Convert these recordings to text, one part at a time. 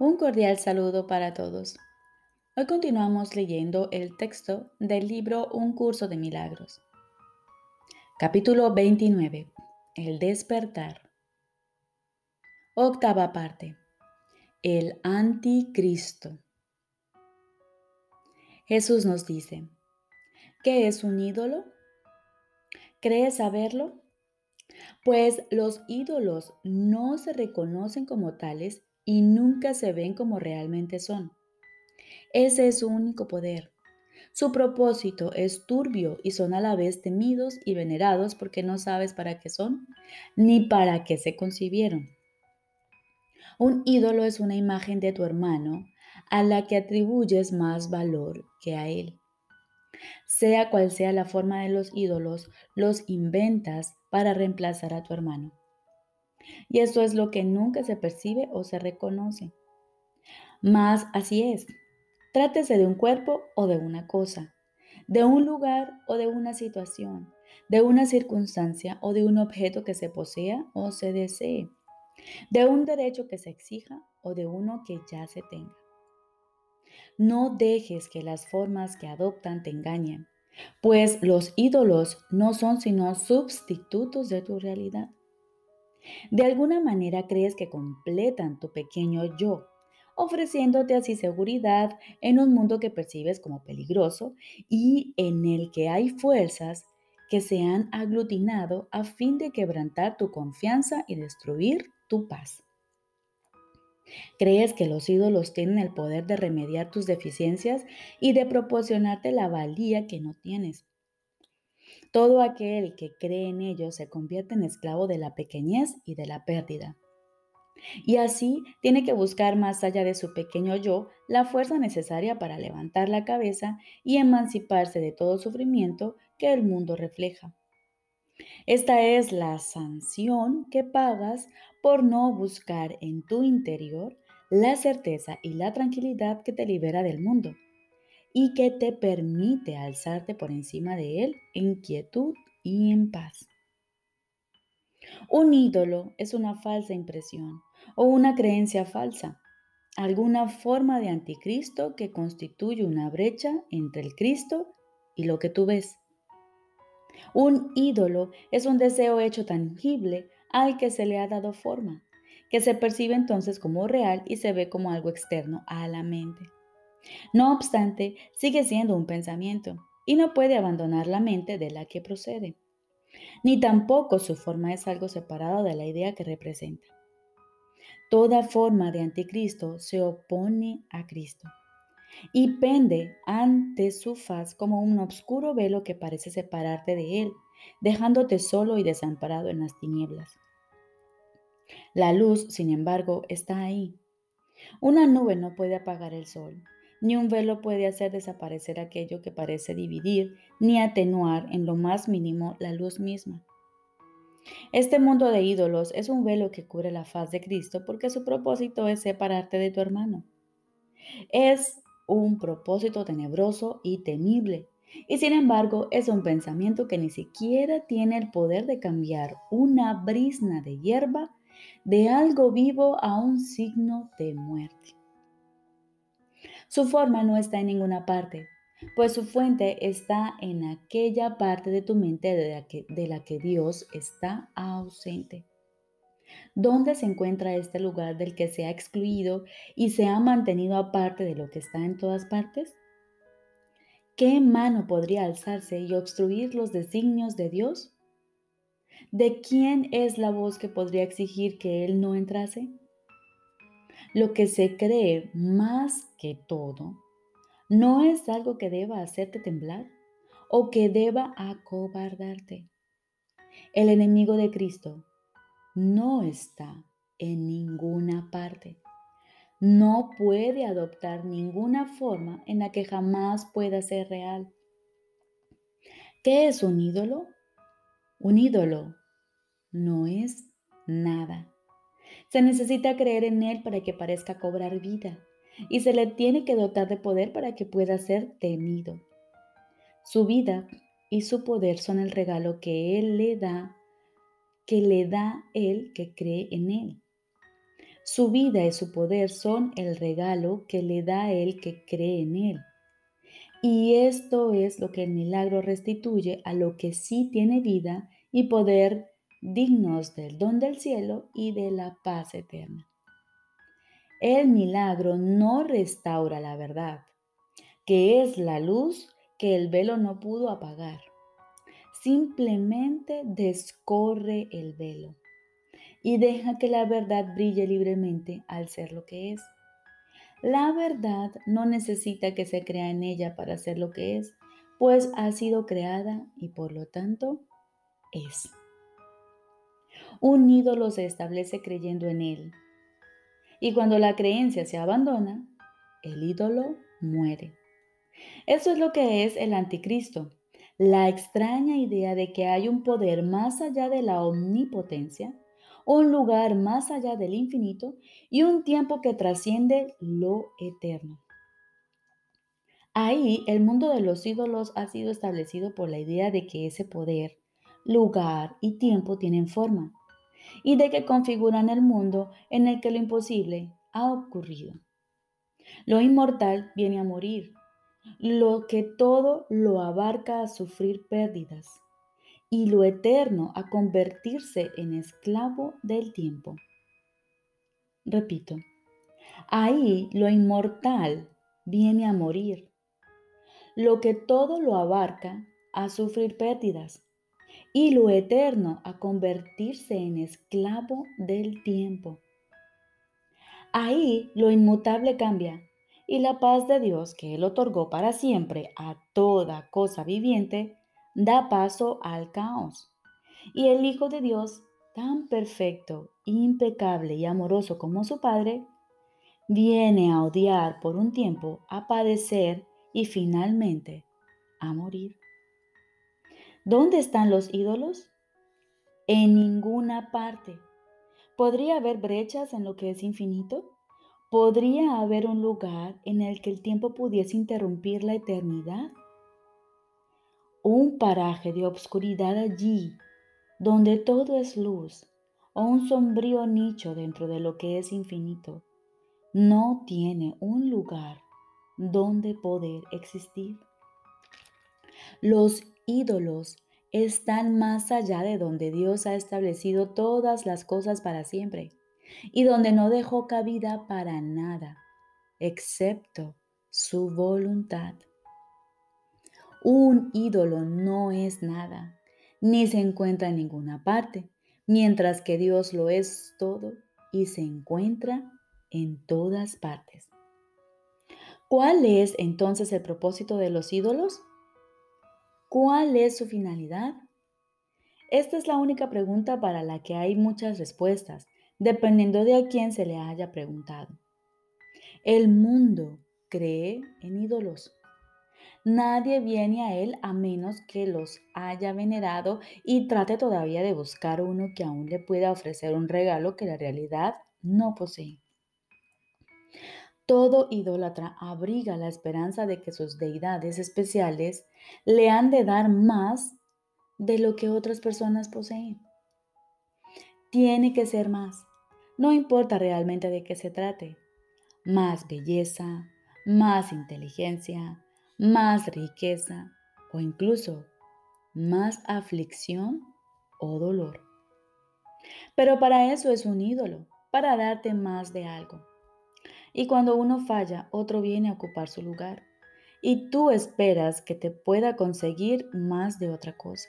Un cordial saludo para todos. Hoy continuamos leyendo el texto del libro Un curso de milagros. Capítulo 29. El despertar. Octava parte. El anticristo. Jesús nos dice, ¿qué es un ídolo? ¿Crees saberlo? Pues los ídolos no se reconocen como tales y nunca se ven como realmente son. Ese es su único poder. Su propósito es turbio y son a la vez temidos y venerados porque no sabes para qué son ni para qué se concibieron. Un ídolo es una imagen de tu hermano a la que atribuyes más valor que a él. Sea cual sea la forma de los ídolos, los inventas para reemplazar a tu hermano. Y eso es lo que nunca se percibe o se reconoce. Mas así es. Trátese de un cuerpo o de una cosa, de un lugar o de una situación, de una circunstancia o de un objeto que se posea o se desee, de un derecho que se exija o de uno que ya se tenga. No dejes que las formas que adoptan te engañen, pues los ídolos no son sino sustitutos de tu realidad. De alguna manera crees que completan tu pequeño yo, ofreciéndote así seguridad en un mundo que percibes como peligroso y en el que hay fuerzas que se han aglutinado a fin de quebrantar tu confianza y destruir tu paz. Crees que los ídolos tienen el poder de remediar tus deficiencias y de proporcionarte la valía que no tienes. Todo aquel que cree en ellos se convierte en esclavo de la pequeñez y de la pérdida. Y así tiene que buscar más allá de su pequeño yo la fuerza necesaria para levantar la cabeza y emanciparse de todo sufrimiento que el mundo refleja. Esta es la sanción que pagas por no buscar en tu interior la certeza y la tranquilidad que te libera del mundo y que te permite alzarte por encima de él en quietud y en paz. Un ídolo es una falsa impresión o una creencia falsa, alguna forma de anticristo que constituye una brecha entre el Cristo y lo que tú ves. Un ídolo es un deseo hecho tangible al que se le ha dado forma, que se percibe entonces como real y se ve como algo externo a la mente. No obstante, sigue siendo un pensamiento y no puede abandonar la mente de la que procede. Ni tampoco su forma es algo separado de la idea que representa. Toda forma de anticristo se opone a Cristo y pende ante su faz como un oscuro velo que parece separarte de él, dejándote solo y desamparado en las tinieblas. La luz, sin embargo, está ahí. Una nube no puede apagar el sol, ni un velo puede hacer desaparecer aquello que parece dividir, ni atenuar en lo más mínimo la luz misma. Este mundo de ídolos es un velo que cubre la faz de Cristo porque su propósito es separarte de tu hermano. Es un propósito tenebroso y temible. Y sin embargo es un pensamiento que ni siquiera tiene el poder de cambiar una brisna de hierba de algo vivo a un signo de muerte. Su forma no está en ninguna parte, pues su fuente está en aquella parte de tu mente de la que, Dios está ausente. ¿Dónde se encuentra este lugar del que se ha excluido y se ha mantenido aparte de lo que está en todas partes? ¿Qué mano podría alzarse y obstruir los designios de Dios? ¿De quién es la voz que podría exigir que Él no entrase? Lo que se cree más que todo no es algo que deba hacerte temblar o que deba acobardarte. El enemigo de Cristo no está en ninguna parte. No puede adoptar ninguna forma en la que jamás pueda ser real. ¿Qué es un ídolo? Un ídolo no es nada. Se necesita creer en él para que parezca cobrar vida y se le tiene que dotar de poder para que pueda ser temido. Su vida y su poder son el regalo que él le da que le da el que cree en Él. Su vida y su poder son el regalo que le da el que cree en Él. Y esto es lo que el milagro restituye a lo que sí tiene vida y poder dignos del don del cielo y de la paz eterna. El milagro no restaura la verdad, que es la luz que el velo no pudo apagar. Simplemente descorre el velo y deja que la verdad brille libremente al ser lo que es. La verdad no necesita que se crea en ella para ser lo que es, pues ha sido creada y por lo tanto es. Un ídolo se establece creyendo en él. Y cuando la creencia se abandona, el ídolo muere. Eso es lo que es el anticristo, la extraña idea de que hay un poder más allá de la omnipotencia un lugar más allá del infinito y un tiempo que trasciende lo eterno. Ahí el mundo de los ídolos ha sido establecido por la idea de que ese poder, lugar y tiempo tienen forma y de que configuran el mundo en el que lo imposible ha ocurrido. Lo inmortal viene a morir, lo que todo lo abarca a sufrir pérdidas y lo eterno a convertirse en esclavo del tiempo. Repito, ahí lo inmortal viene a morir, lo que todo lo abarca a sufrir pérdidas y lo eterno a convertirse en esclavo del tiempo. Ahí lo inmutable cambia y la paz de Dios que Él otorgó para siempre a toda cosa viviente da paso al caos. Y el Hijo de Dios, tan perfecto, impecable y amoroso como su Padre, viene a odiar por un tiempo, a padecer y finalmente a morir. ¿Dónde están los ídolos? En ninguna parte. ¿Podría haber brechas en lo que es infinito? ¿Podría haber un lugar en el que el tiempo pudiese interrumpir la eternidad? un paraje de obscuridad allí, donde todo es luz, o un sombrío nicho dentro de lo que es infinito, no tiene un lugar donde poder existir. Los ídolos están más allá de donde Dios ha establecido todas las cosas para siempre y donde no dejó cabida para nada, excepto su voluntad. Un ídolo no es nada, ni se encuentra en ninguna parte, mientras que Dios lo es todo y se encuentra en todas partes. ¿Cuál es entonces el propósito de los ídolos? ¿Cuál es su finalidad? Esta es la única pregunta para la que hay muchas respuestas, dependiendo de a quién se le haya preguntado. El mundo cree en ídolos. Nadie viene a Él a menos que los haya venerado y trate todavía de buscar uno que aún le pueda ofrecer un regalo que la realidad no posee. Todo idólatra abriga la esperanza de que sus deidades especiales le han de dar más de lo que otras personas poseen. Tiene que ser más, no importa realmente de qué se trate. Más belleza, más inteligencia, más riqueza o incluso más aflicción o dolor. Pero para eso es un ídolo, para darte más de algo. Y cuando uno falla, otro viene a ocupar su lugar. Y tú esperas que te pueda conseguir más de otra cosa.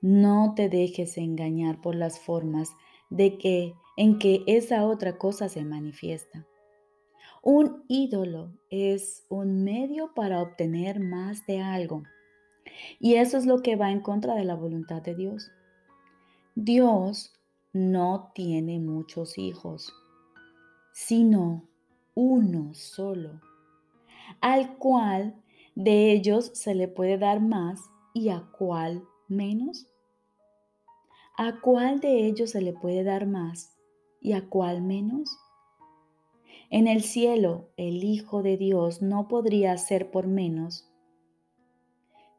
No te dejes engañar por las formas de que en que esa otra cosa se manifiesta. Un ídolo es un medio para obtener más de algo. Y eso es lo que va en contra de la voluntad de Dios. Dios no tiene muchos hijos, sino uno solo, al cual de ellos se le puede dar más y a cuál menos. ¿A cuál de ellos se le puede dar más y a cuál menos? En el cielo, el Hijo de Dios no podría ser por menos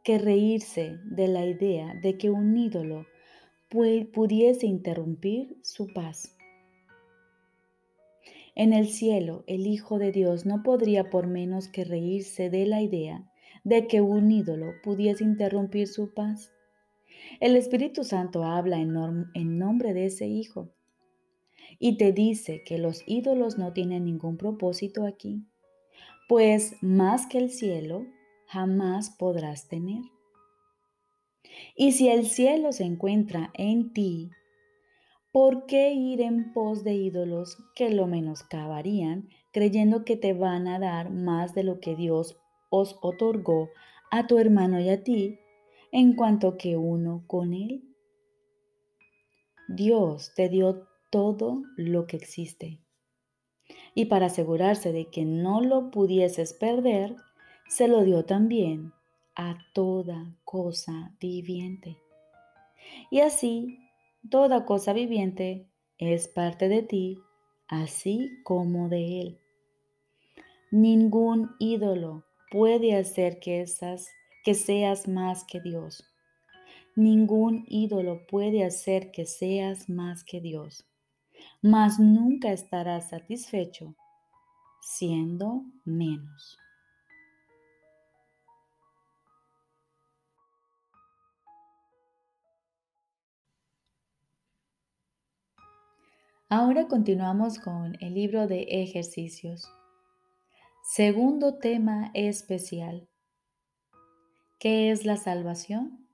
que reírse de la idea de que un ídolo pudiese interrumpir su paz. En el cielo, el Hijo de Dios no podría por menos que reírse de la idea de que un ídolo pudiese interrumpir su paz. El Espíritu Santo habla en, en nombre de ese Hijo y te dice que los ídolos no tienen ningún propósito aquí, pues más que el cielo jamás podrás tener. Y si el cielo se encuentra en ti, ¿por qué ir en pos de ídolos que lo menoscabarían creyendo que te van a dar más de lo que Dios os otorgó a tu hermano y a ti en cuanto que uno con él? Dios te dio todo lo que existe. Y para asegurarse de que no lo pudieses perder, se lo dio también a toda cosa viviente. Y así, toda cosa viviente es parte de ti, así como de Él. Ningún ídolo puede hacer que, seas más que Dios. Ningún ídolo puede hacer que seas más que Dios mas nunca estarás satisfecho siendo menos. Ahora continuamos con el libro de ejercicios. Segundo tema especial. ¿Qué es la salvación?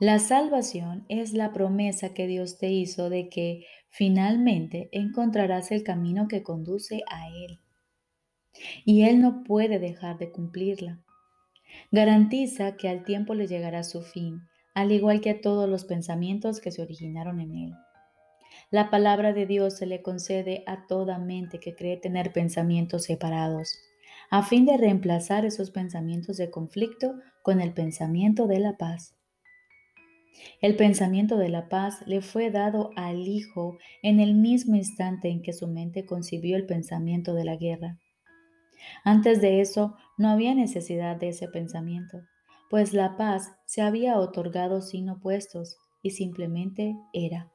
La salvación es la promesa que Dios te hizo de que finalmente encontrarás el camino que conduce a Él. Y Él no puede dejar de cumplirla. Garantiza que al tiempo le llegará su fin, al igual que a todos los pensamientos que se originaron en Él. La palabra de Dios se le concede a toda mente que cree tener pensamientos separados, a fin de reemplazar esos pensamientos de conflicto con el pensamiento de la paz. El pensamiento de la paz le fue dado al Hijo en el mismo instante en que su mente concibió el pensamiento de la guerra. Antes de eso no había necesidad de ese pensamiento, pues la paz se había otorgado sin opuestos y simplemente era.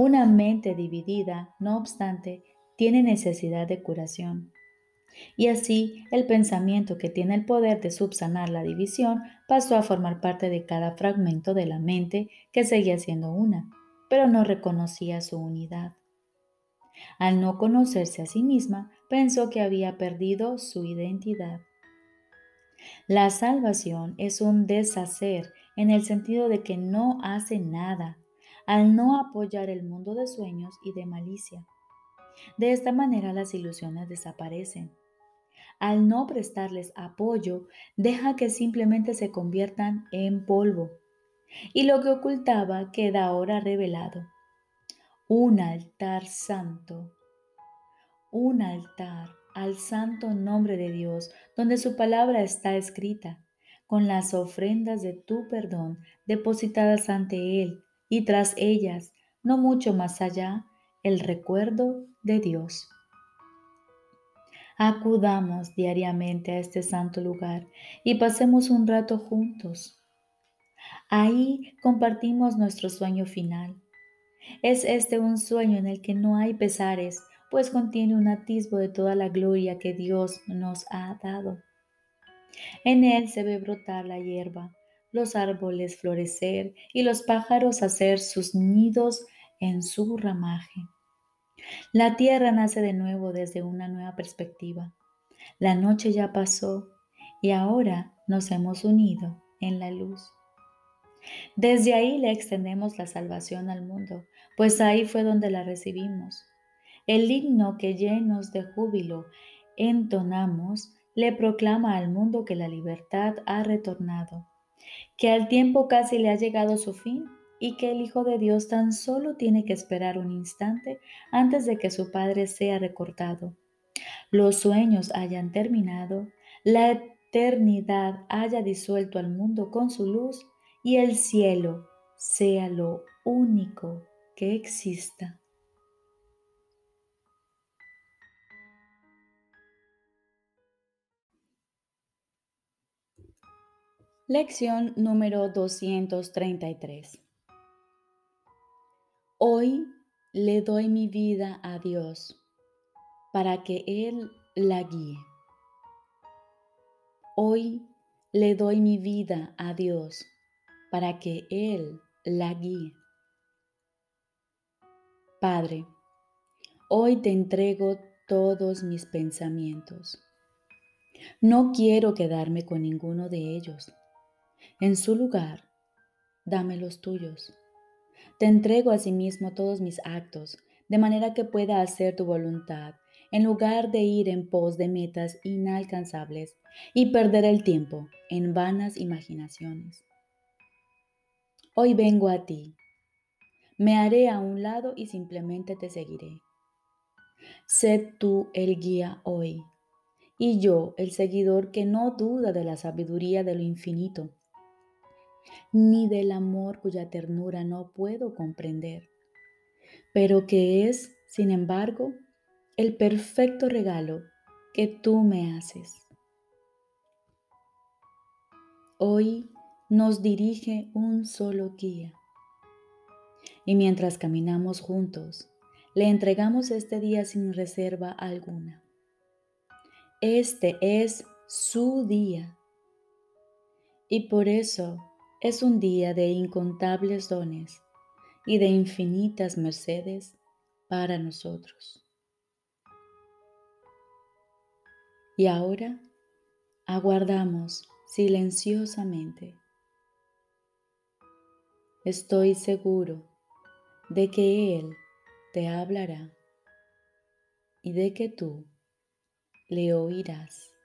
Una mente dividida, no obstante, tiene necesidad de curación. Y así el pensamiento que tiene el poder de subsanar la división pasó a formar parte de cada fragmento de la mente que seguía siendo una, pero no reconocía su unidad. Al no conocerse a sí misma, pensó que había perdido su identidad. La salvación es un deshacer en el sentido de que no hace nada al no apoyar el mundo de sueños y de malicia. De esta manera las ilusiones desaparecen al no prestarles apoyo, deja que simplemente se conviertan en polvo. Y lo que ocultaba queda ahora revelado. Un altar santo. Un altar al santo nombre de Dios, donde su palabra está escrita, con las ofrendas de tu perdón depositadas ante Él, y tras ellas, no mucho más allá, el recuerdo de Dios. Acudamos diariamente a este santo lugar y pasemos un rato juntos. Ahí compartimos nuestro sueño final. Es este un sueño en el que no hay pesares, pues contiene un atisbo de toda la gloria que Dios nos ha dado. En él se ve brotar la hierba, los árboles florecer y los pájaros hacer sus nidos en su ramaje. La tierra nace de nuevo desde una nueva perspectiva. La noche ya pasó y ahora nos hemos unido en la luz. Desde ahí le extendemos la salvación al mundo, pues ahí fue donde la recibimos. El himno que llenos de júbilo entonamos le proclama al mundo que la libertad ha retornado, que al tiempo casi le ha llegado su fin y que el Hijo de Dios tan solo tiene que esperar un instante antes de que su Padre sea recortado. Los sueños hayan terminado, la eternidad haya disuelto al mundo con su luz y el cielo sea lo único que exista. Lección número 233. Hoy le doy mi vida a Dios para que Él la guíe. Hoy le doy mi vida a Dios para que Él la guíe. Padre, hoy te entrego todos mis pensamientos. No quiero quedarme con ninguno de ellos. En su lugar, dame los tuyos. Te entrego asimismo todos mis actos, de manera que pueda hacer tu voluntad, en lugar de ir en pos de metas inalcanzables y perder el tiempo en vanas imaginaciones. Hoy vengo a ti. Me haré a un lado y simplemente te seguiré. Sé tú el guía hoy, y yo el seguidor que no duda de la sabiduría de lo infinito, ni del amor cuya ternura no puedo comprender, pero que es, sin embargo, el perfecto regalo que tú me haces. Hoy nos dirige un solo guía. Y mientras caminamos juntos, le entregamos este día sin reserva alguna. Este es su día. Y por eso es un día de incontables dones y de infinitas mercedes para nosotros. Y ahora aguardamos silenciosamente. Estoy seguro de que Él te hablará y de que tú le oirás.